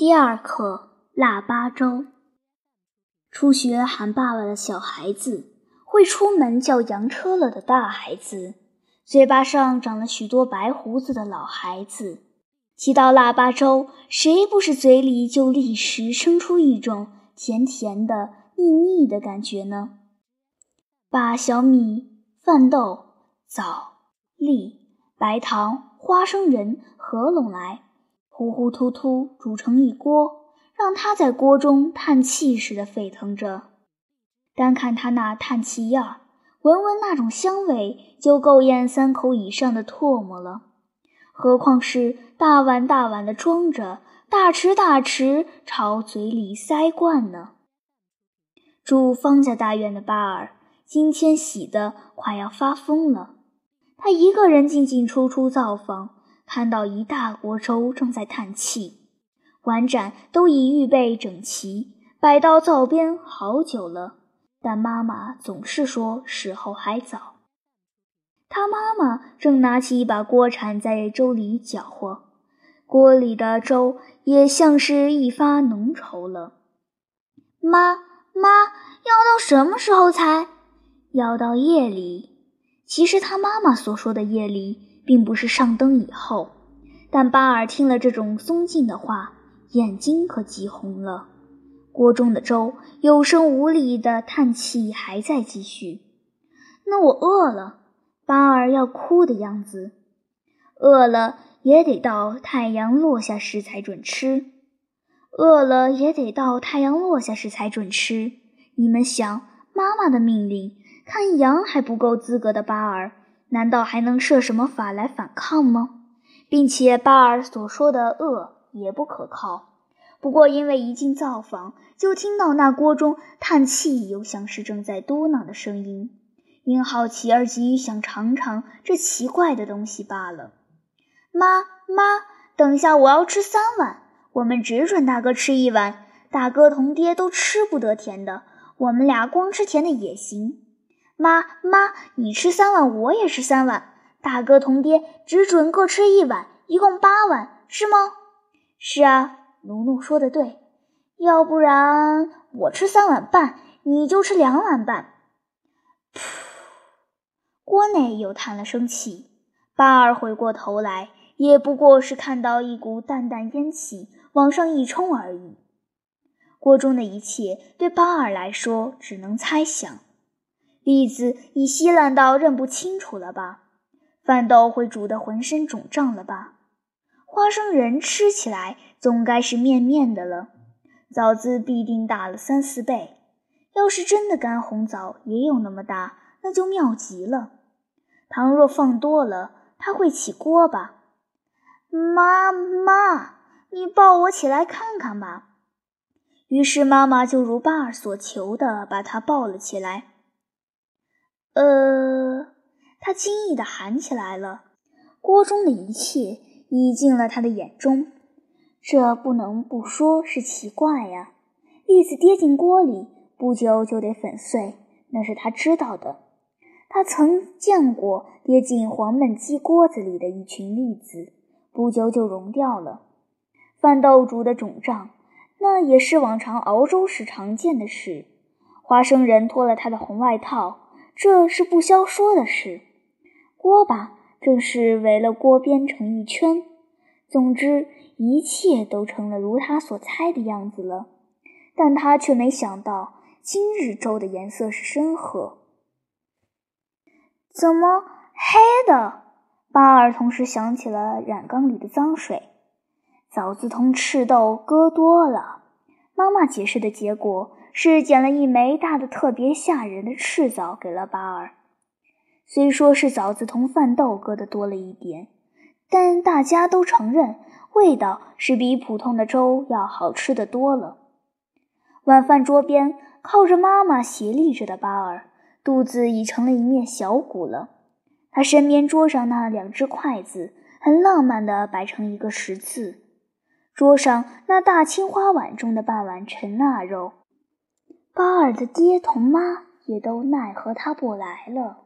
第二课腊八粥。初学喊爸爸的小孩子，会出门叫洋车了的大孩子，嘴巴上长了许多白胡子的老孩子，提到腊八粥，谁不是嘴里就立时生出一种甜甜的、腻腻的感觉呢？把小米、饭豆、枣、栗、白糖、花生仁合拢来。糊糊涂涂煮成一锅，让它在锅中叹气似的沸腾着。单看它那叹气样儿，闻闻那种香味，就够咽三口以上的唾沫了。何况是大碗大碗的装着，大匙大匙朝嘴里塞灌呢？住方家大院的巴尔，今天喜得快要发疯了。他一个人进进出出灶房。看到一大锅粥正在叹气，碗盏都已预备整齐，摆到灶边好久了。但妈妈总是说时候还早。他妈妈正拿起一把锅铲在粥里搅和，锅里的粥也像是一发浓稠了。妈妈，要到什么时候才？要到夜里。其实他妈妈所说的夜里。并不是上灯以后，但巴尔听了这种松劲的话，眼睛可急红了。锅中的粥有声无力的叹气还在继续。那我饿了，巴尔要哭的样子。饿了也得到太阳落下时才准吃。饿了也得到太阳落下时才准吃。你们想，妈妈的命令，看羊还不够资格的巴尔。难道还能设什么法来反抗吗？并且巴尔所说的饿也不可靠。不过因为一进灶房，就听到那锅中叹气，又像是正在嘟囔的声音，因好奇而急于想尝尝这奇怪的东西罢了。妈妈，等下我要吃三碗，我们只准大哥吃一碗，大哥同爹都吃不得甜的，我们俩光吃甜的也行。妈妈，你吃三碗，我也吃三碗。大哥同爹只准各吃一碗，一共八碗，是吗？是啊，奴奴说的对。要不然我吃三碗半，你就吃两碗半。噗！锅内又叹了声气。巴尔回过头来，也不过是看到一股淡淡烟气往上一冲而已。锅中的一切对巴尔来说，只能猜想。栗子已稀烂到认不清楚了吧？饭豆会煮得浑身肿胀了吧？花生仁吃起来总该是面面的了。枣子必定大了三四倍。要是真的干红枣也有那么大，那就妙极了。糖若放多了，它会起锅吧？妈妈，你抱我起来看看吧。于是妈妈就如巴尔所求的，把他抱了起来。呃，他惊异的喊起来了。锅中的一切已进了他的眼中，这不能不说是奇怪呀。栗子跌进锅里，不久就得粉碎，那是他知道的。他曾见过跌进黄焖鸡锅子里的一群栗子，不久就融掉了。饭豆煮的肿胀，那也是往常熬粥时常见的事。花生仁脱了他的红外套。这是不消说的事。锅巴正是围了锅边成一圈。总之，一切都成了如他所猜的样子了。但他却没想到，今日粥的颜色是深褐。怎么黑的？巴尔同时想起了染缸里的脏水。枣子同赤豆搁多了。妈妈解释的结果。是捡了一枚大的特别吓人的赤枣给了巴尔，虽说是枣子同饭豆搁的多了一点，但大家都承认味道是比普通的粥要好吃的多了。晚饭桌边靠着妈妈斜立着的巴尔，肚子已成了一面小鼓了。他身边桌上那两只筷子很浪漫的摆成一个十字，桌上那大青花碗中的半碗陈腊肉。巴尔的爹同妈也都奈何他不来了。